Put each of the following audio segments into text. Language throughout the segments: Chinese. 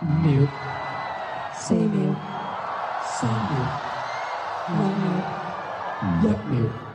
五秒、四秒、三秒、兩秒、一秒。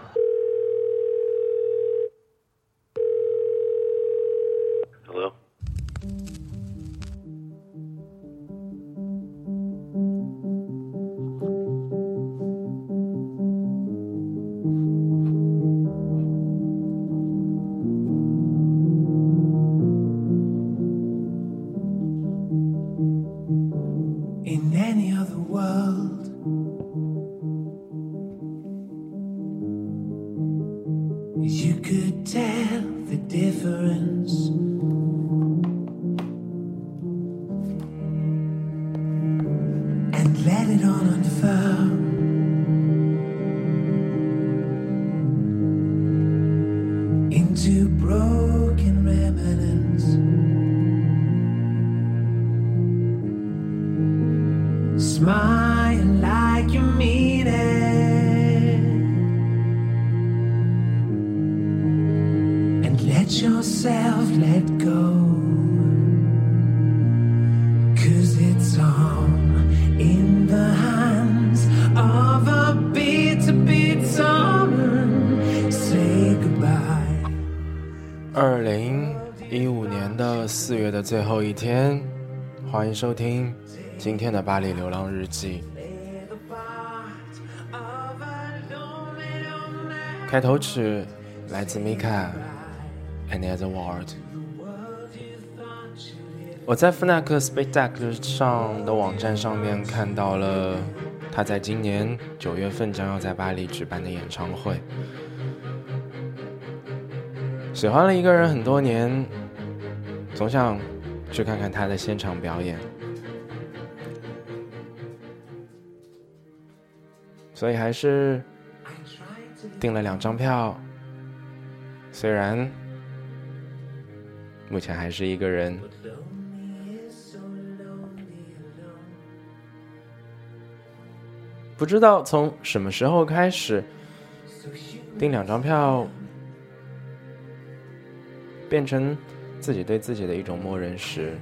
四月的最后一天，欢迎收听今天的巴黎流浪日记。开头曲来自 Mika Another World。我在 Fnac Spectacle 上的网站上面看到了他在今年九月份将要在巴黎举办的演唱会。喜欢了一个人很多年，总想去看看他的现场表演，所以还是订了两张票。虽然目前还是一个人，不知道从什么时候开始订两张票。变成自己对自己的一种默认时，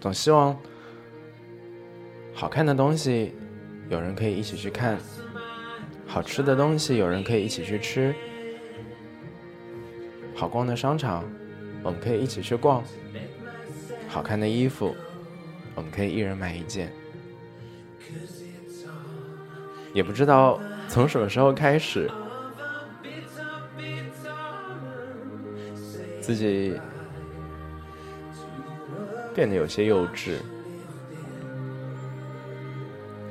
总希望好看的东西有人可以一起去看，好吃的东西有人可以一起去吃，好逛的商场我们可以一起去逛，好看的衣服我们可以一人买一件。也不知道从什么时候开始。自己变得有些幼稚，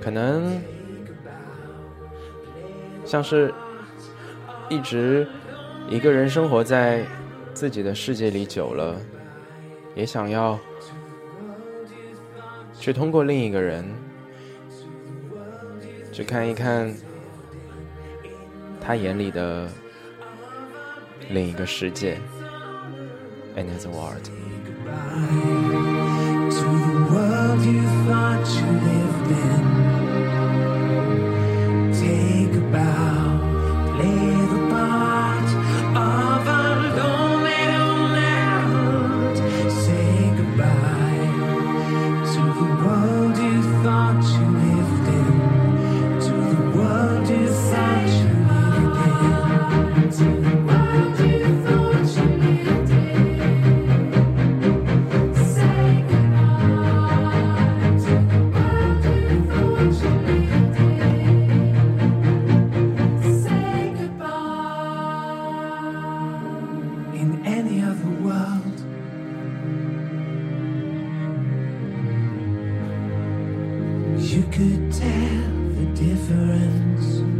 可能像是一直一个人生活在自己的世界里久了，也想要去通过另一个人去看一看他眼里的另一个世界。and his award. You could tell the difference.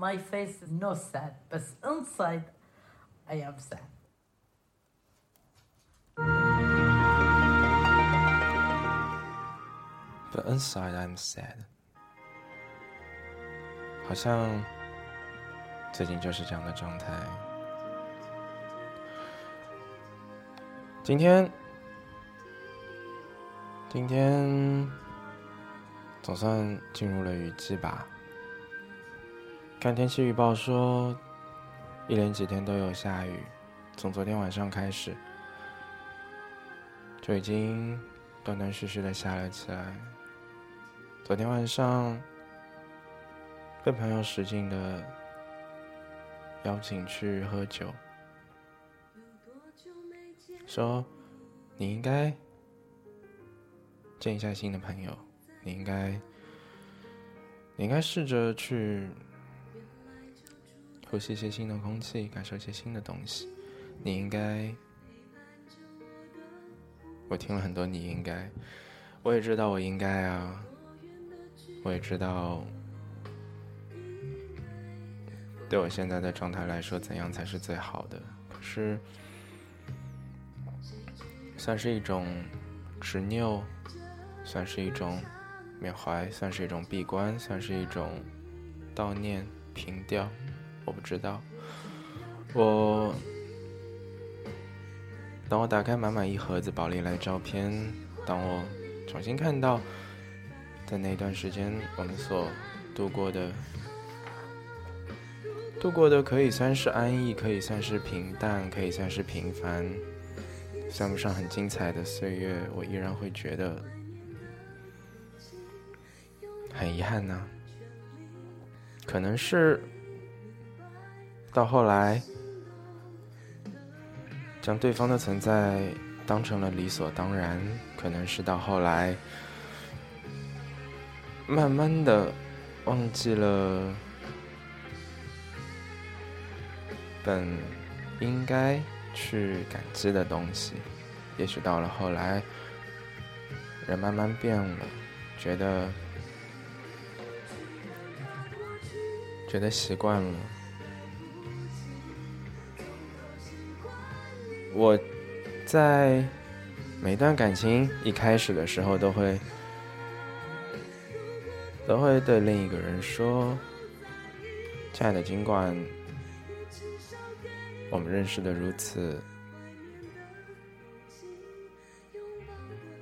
My face is not sad, but inside I am sad. But inside I'm sad. 好像最近就是这样的状态。今天，今天总算进入了雨季吧。看天气预报说，一连几天都有下雨，从昨天晚上开始就已经断断续续的下了起来。昨天晚上被朋友使劲的邀请去喝酒。说：“你应该见一下新的朋友，你应该，你应该试着去呼吸些新的空气，感受一些新的东西。你应该，我听了很多，你应该，我也知道我应该啊，我也知道，对我现在的状态来说，怎样才是最好的？可是。”算是一种执拗，算是一种缅怀，算是一种闭关，算是一种悼念、凭吊，我不知道。我当我打开满满一盒子宝丽来照片，当我重新看到在那段时间我们所度过的，度过的可以算是安逸，可以算是平淡，可以算是平凡。算不上很精彩的岁月，我依然会觉得很遗憾呢。可能是到后来，将对方的存在当成了理所当然；可能是到后来，慢慢的忘记了本应该。去感激的东西，也许到了后来，人慢慢变了，觉得觉得习惯了。我在每段感情一开始的时候，都会都会对另一个人说：“亲爱的，尽管。”我们认识的如此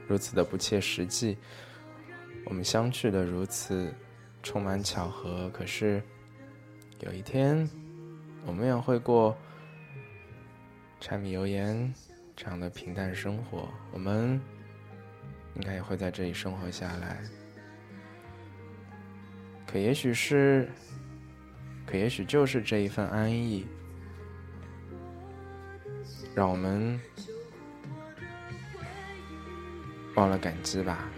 如此的不切实际，我们相聚的如此充满巧合。可是有一天，我们也会过柴米油盐这样的平淡生活。我们应该也会在这里生活下来。可也许是，可也许就是这一份安逸。让我们忘了感激吧。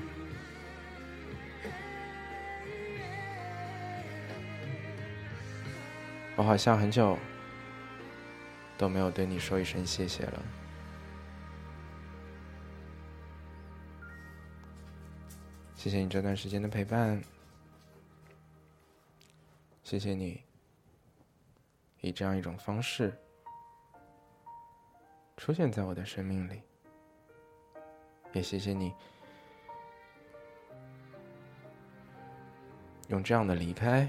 我好像很久都没有对你说一声谢谢了。谢谢你这段时间的陪伴，谢谢你以这样一种方式。出现在我的生命里，也谢谢你用这样的离开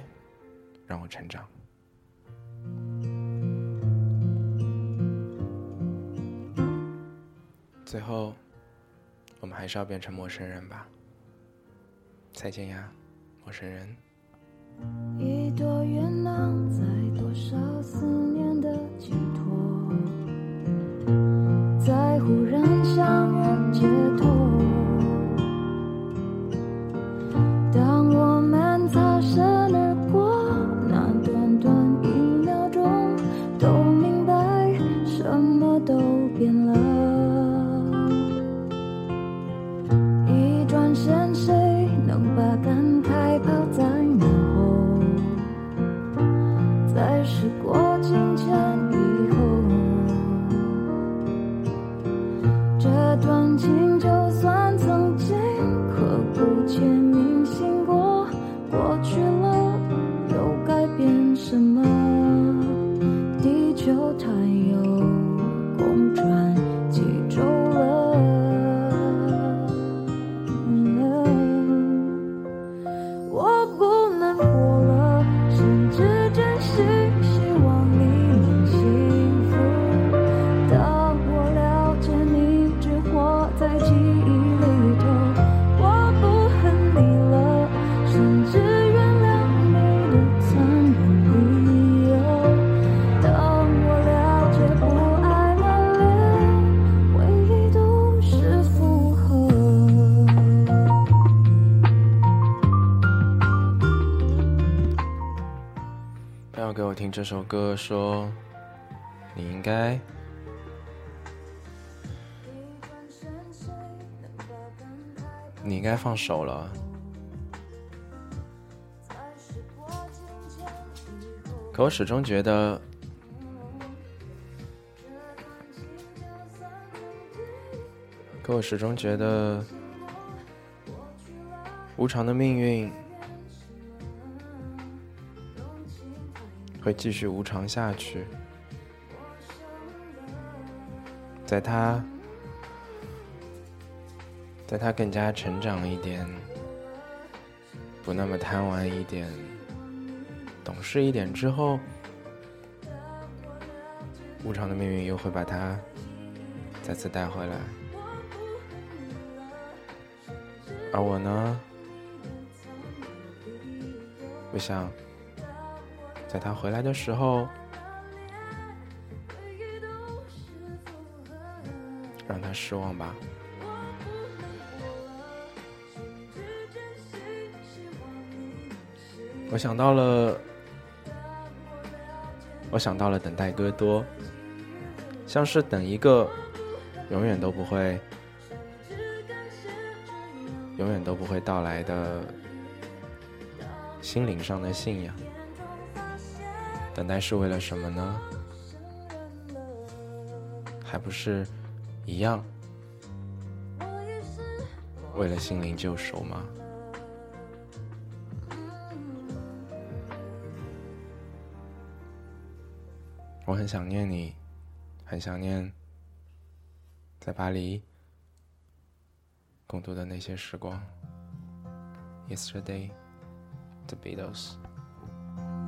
让我成长。最后，我们还是要变成陌生人吧。再见呀，陌生人。一朵云囊在多少思念的寄托。在忽然相遇解脱，首歌，说你应该你应该放手了。可我始终觉得，可我始终觉得，无常的命运会继续无常下去。在他，在他更加成长一点，不那么贪玩一点，懂事一点之后，无常的命运又会把他再次带回来。而我呢，我想，在他回来的时候，让他失望吧。我想到了，我想到了等待戈多，像是等一个永远都不会、永远都不会到来的心灵上的信仰。等待是为了什么呢？还不是一样，为了心灵救赎吗？我很想念你，很想念在巴黎共度的那些时光。Yesterday, the Beatles.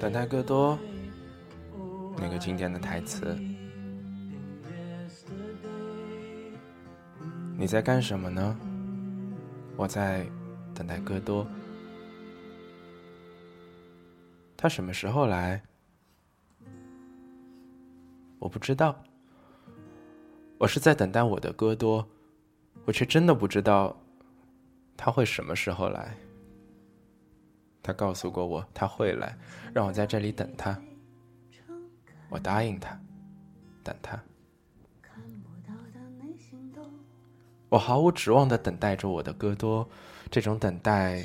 等待戈多那个经典的台词。你在干什么呢？我在等待戈多。他什么时候来？我不知道。我是在等待我的戈多，我却真的不知道他会什么时候来。他告诉过我他会来，让我在这里等他。我答应他，等他。我毫无指望的等待着我的戈多，这种等待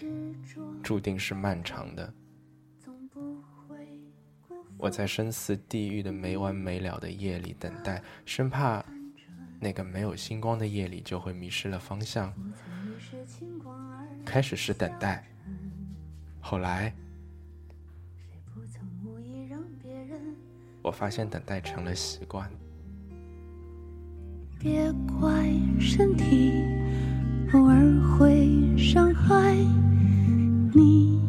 注定是漫长的。我在深似地狱的没完没了的夜里等待，生怕那个没有星光的夜里就会迷失了方向。开始是等待，后来我发现等待成了习惯。别怪身体偶尔会伤害你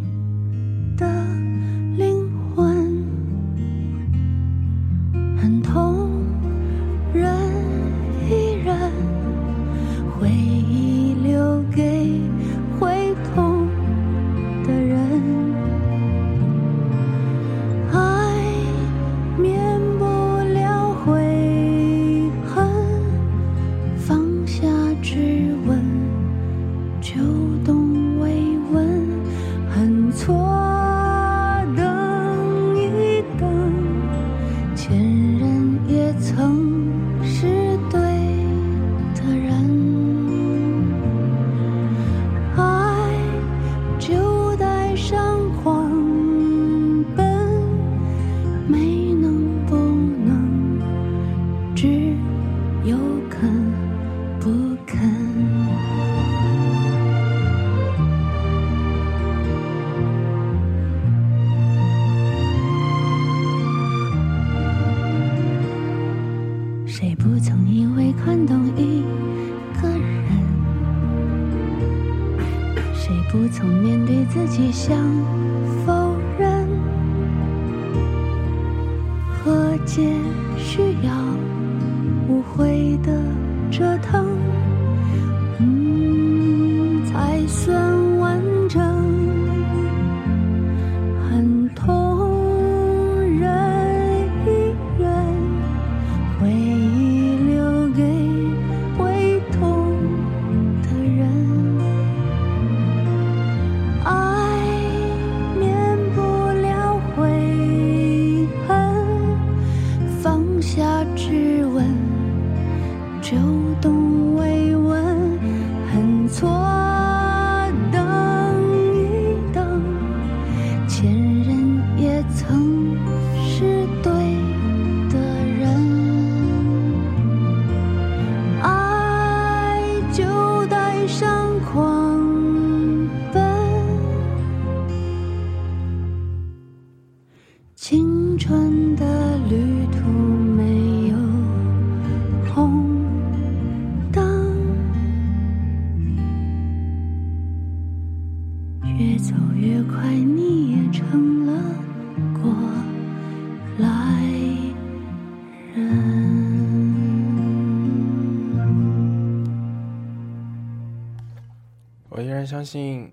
然相信，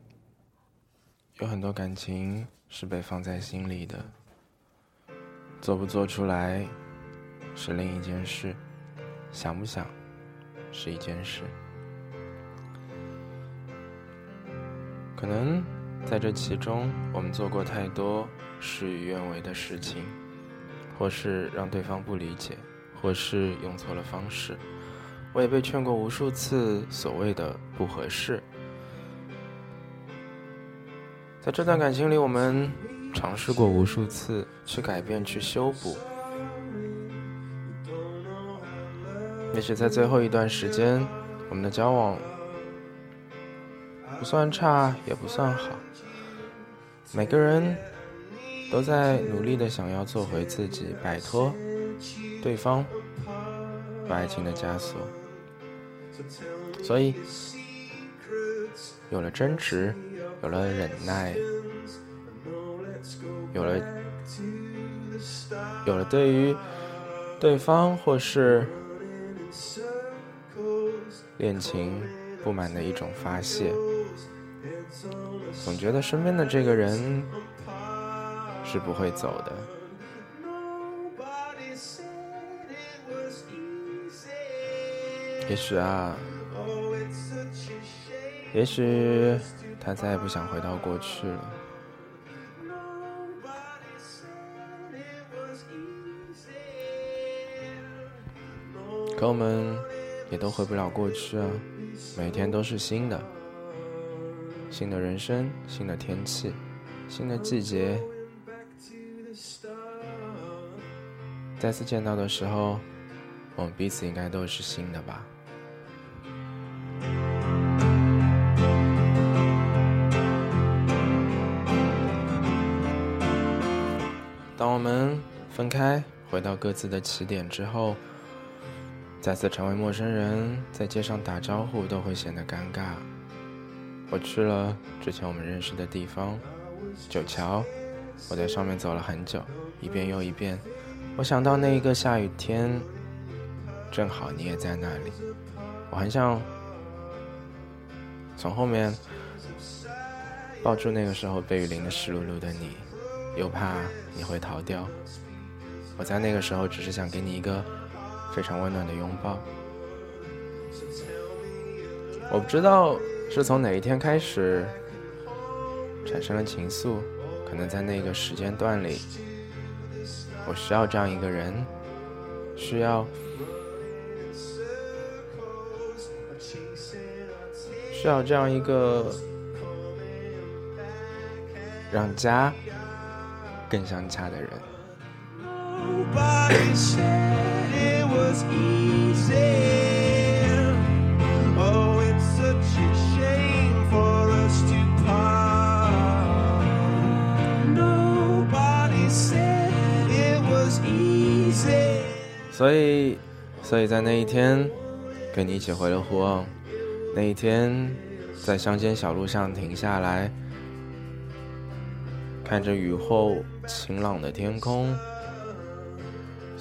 有很多感情是被放在心里的，做不做出来是另一件事，想不想是一件事。可能在这其中，我们做过太多事与愿违的事情，或是让对方不理解，或是用错了方式。我也被劝过无数次所谓的不合适。在这段感情里，我们尝试过无数次去改变、去修补。也许在最后一段时间，我们的交往不算差，也不算好。每个人都在努力的想要做回自己，摆脱对方对爱情的枷锁。所以，有了争执，有了忍耐，有了有了对于对方或是恋情不满的一种发泄，总觉得身边的这个人是不会走的。也许啊，也许他再也不想回到过去了。可我们也都回不了过去啊，每天都是新的，新的人生，新的天气，新的季节。再次见到的时候，我们彼此应该都是新的吧。分开，回到各自的起点之后，再次成为陌生人，在街上打招呼都会显得尴尬。我去了之前我们认识的地方，九桥，我在上面走了很久，一遍又一遍。我想到那一个下雨天，正好你也在那里，我很想从后面抱住那个时候被雨淋得湿漉漉的你，又怕你会逃掉。我在那个时候只是想给你一个非常温暖的拥抱。我不知道是从哪一天开始产生了情愫，可能在那个时间段里，我需要这样一个人，需要需要这样一个让家更像家的人。Nobody said it was easy. Oh, it's such a shame for us to part. Nobody said it was easy. 所以，所以在那一天，跟你一起回了湖岸，那一天，在乡间小路上停下来，看着雨后晴朗的天空，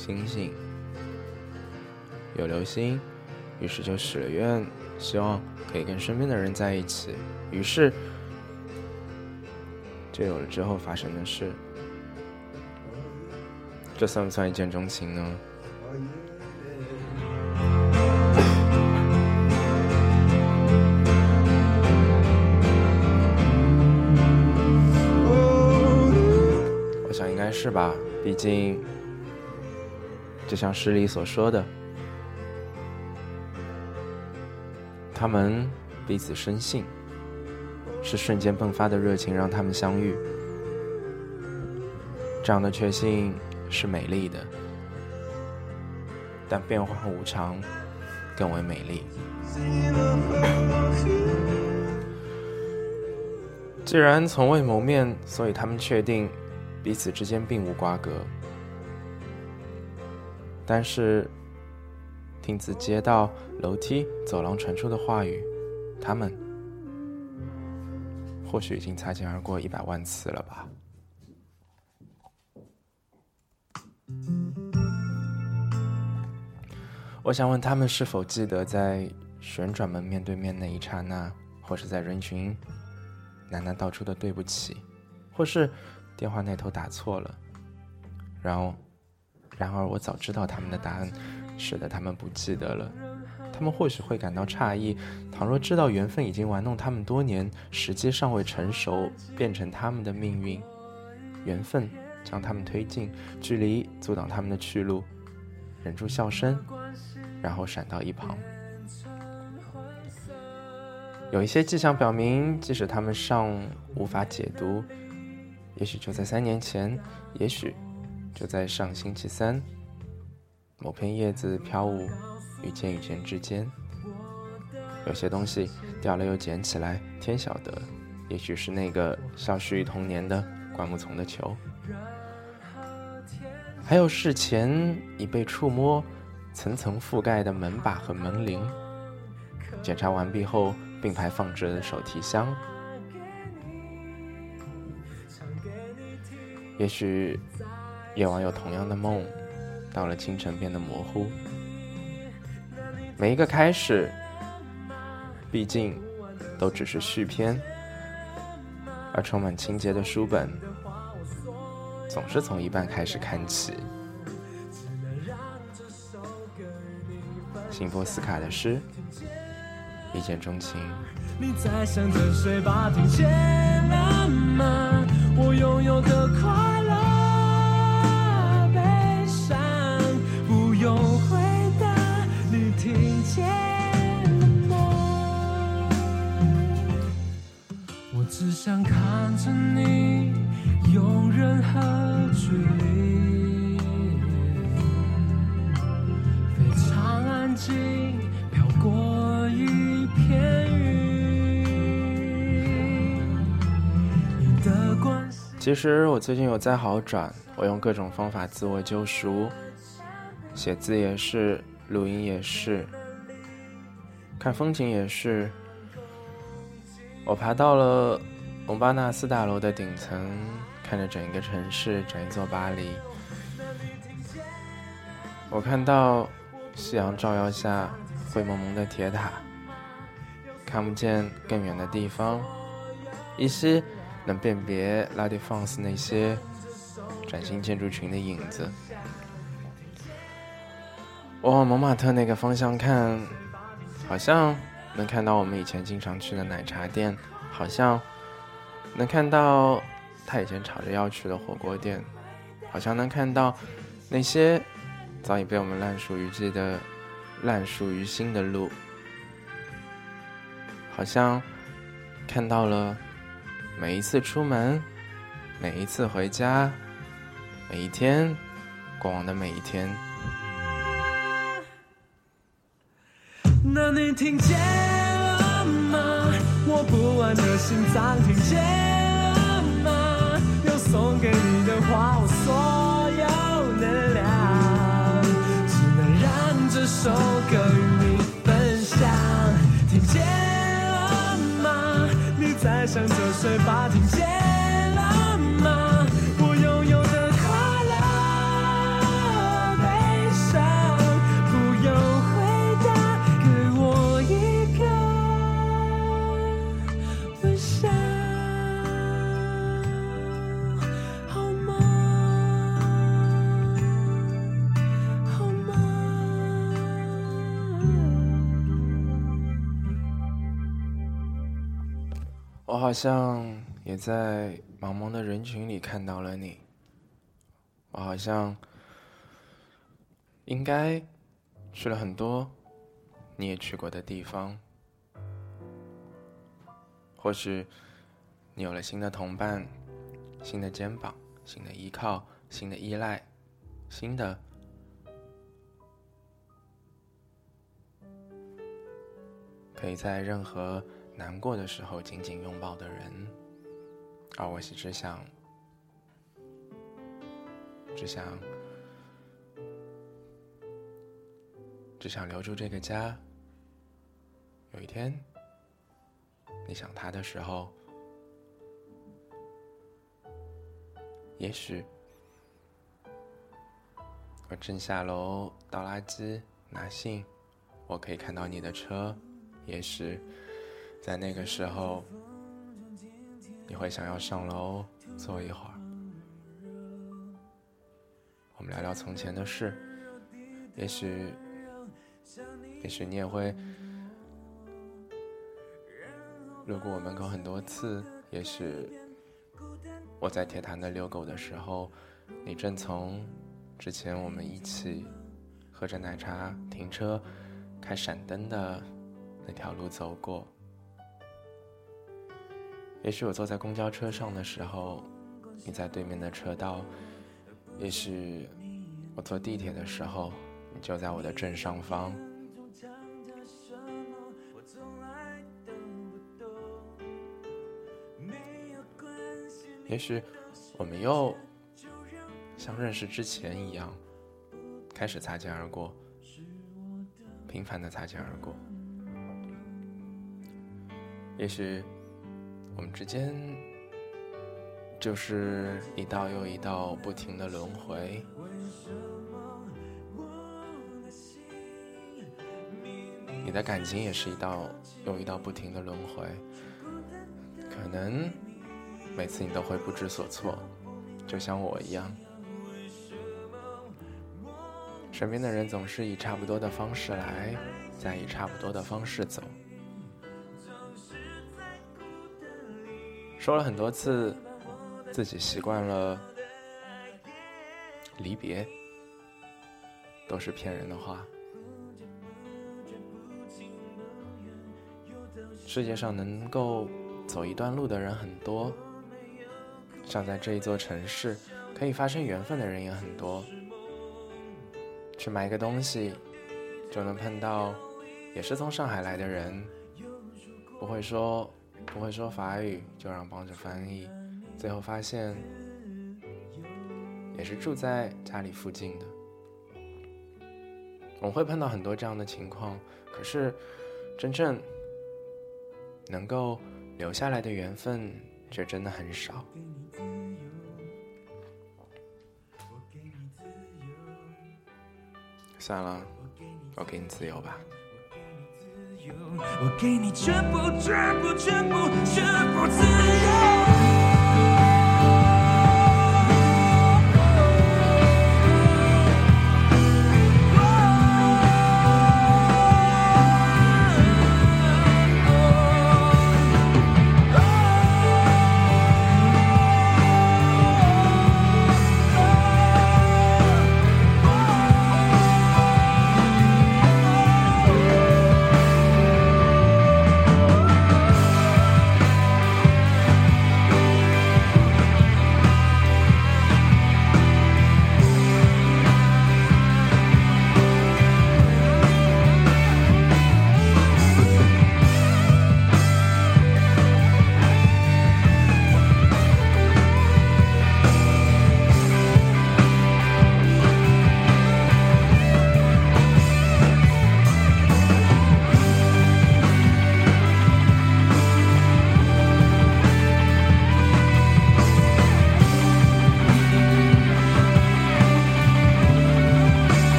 星星，有流星，于是就许了愿，希望可以跟身边的人在一起，于是就有了之后发生的事。这算不算一见钟情呢？我想应该是吧，毕竟，就像诗里所说的，他们彼此深信，是瞬间迸发的热情让他们相遇。这样的确信是美丽的，但变化无常更为美丽。既然从未谋面，所以他们确定彼此之间并无瓜葛。但是，听自街道、楼梯、走廊传出的话语，他们或许已经擦肩而过一百万次了吧。我想问他们是否记得在旋转门面对面那一刹那，或是在人群喃喃道出的对不起，或是电话那头打错了。然后，然而我早知道他们的答案，使得他们不记得了。他们或许会感到诧异，倘若知道缘分已经玩弄他们多年，时机尚未成熟，变成他们的命运，缘分将他们推进，距离阻挡他们的去路，忍住笑声，然后闪到一旁。有一些迹象表明，即使他们尚无法解读，也许就在三年前，也许就在上星期三，某片叶子飘舞与肩与肩之间，有些东西掉了又捡起来，天晓得，也许是那个消失于童年的灌木丛的球，还有事前已被触摸、层层覆盖的门把和门铃，检查完毕后。并排放置的手提箱，也许夜晚有同样的梦，到了清晨变得模糊。每一个开始，毕竟都只是续篇，而充满情节的书本，总是从一半开始看起。辛波斯卡的诗。一见钟情。你在想着谁吧？听见了吗？我拥有的快其实我最近有在好转，我用各种方法自我救赎，写字也是，录音也是，看风景也是。我爬到了蒙巴纳斯大楼的顶层，看着整一个城市，整一座巴黎。我看到夕阳照耀下灰蒙蒙的铁塔，看不见更远的地方，依稀辨别拉蒂放肆那些崭新建筑群的影子。我往蒙马特那个方向看，好像能看到我们以前经常去的奶茶店，好像能看到他以前吵着要去的火锅店，好像能看到那些早已被我们烂熟于记的烂熟于心的路，好像看到了每一次出门，每一次回家，每一天过往的每一天。那你听见了吗？我不安的心脏听见了吗？有送给你的话，我所有能量，只能让这首我好像也在茫茫的人群里看到了你。我好像应该去了很多你也去过的地方。或许你有了新的同伴、新的肩膀、新的依靠、新的依赖、新的可以在任何难过的时候紧紧拥抱的人，而我是只想，只想，只想留住这个家。有一天，你想他的时候，也许我正下楼倒垃圾、拿信，我可以看到你的车。也许，在那个时候，你会想要上楼坐一会儿，我们聊聊从前的事。也许，也许你也会路过我门口很多次。也许，我在铁坛的遛狗的时候，你正从之前我们一起喝着奶茶、停车、开闪灯的。那条路走过，也许我坐在公交车上的时候，你在对面的车道；也许我坐地铁的时候，你就在我的正上方。也许我们又像认识之前一样，开始擦肩而过，平凡的擦肩而过。也许，我们之间就是一道又一道不停的轮回。你的感情也是一道又一道不停的轮回。可能每次你都会不知所措，就像我一样。身边的人总是以差不多的方式来，再以差不多的方式走。说了很多次，自己习惯了离别，都是骗人的话。世界上能够走一段路的人很多，像在这一座城市，可以发生缘分的人也很多。去买一个东西，就能碰到也是从上海来的人，不会说。不会说法语，就让帮着翻译。最后发现，也是住在家里附近的。我会碰到很多这样的情况，可是真正能够留下来的缘分却真的很少。算了，我给你自由吧。我给你全部，全部，全部，全部自由。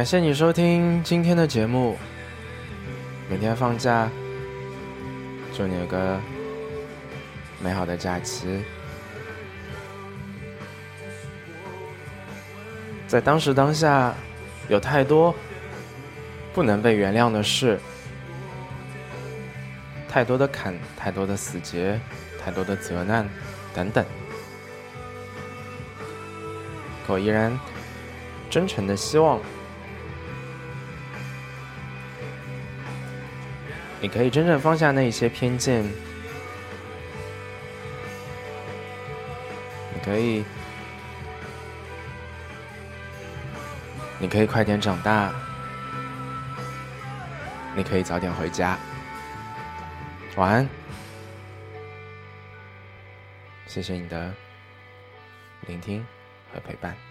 感谢你收听今天的节目。明天放假，祝你有个美好的假期。在当时当下，有太多不能被原谅的事，太多的坎，太多的死结，太多的责难，等等。可我依然真诚的希望。你可以真正放下那一些偏见，你可以，你可以快点长大，你可以早点回家。晚安，谢谢你的聆听和陪伴。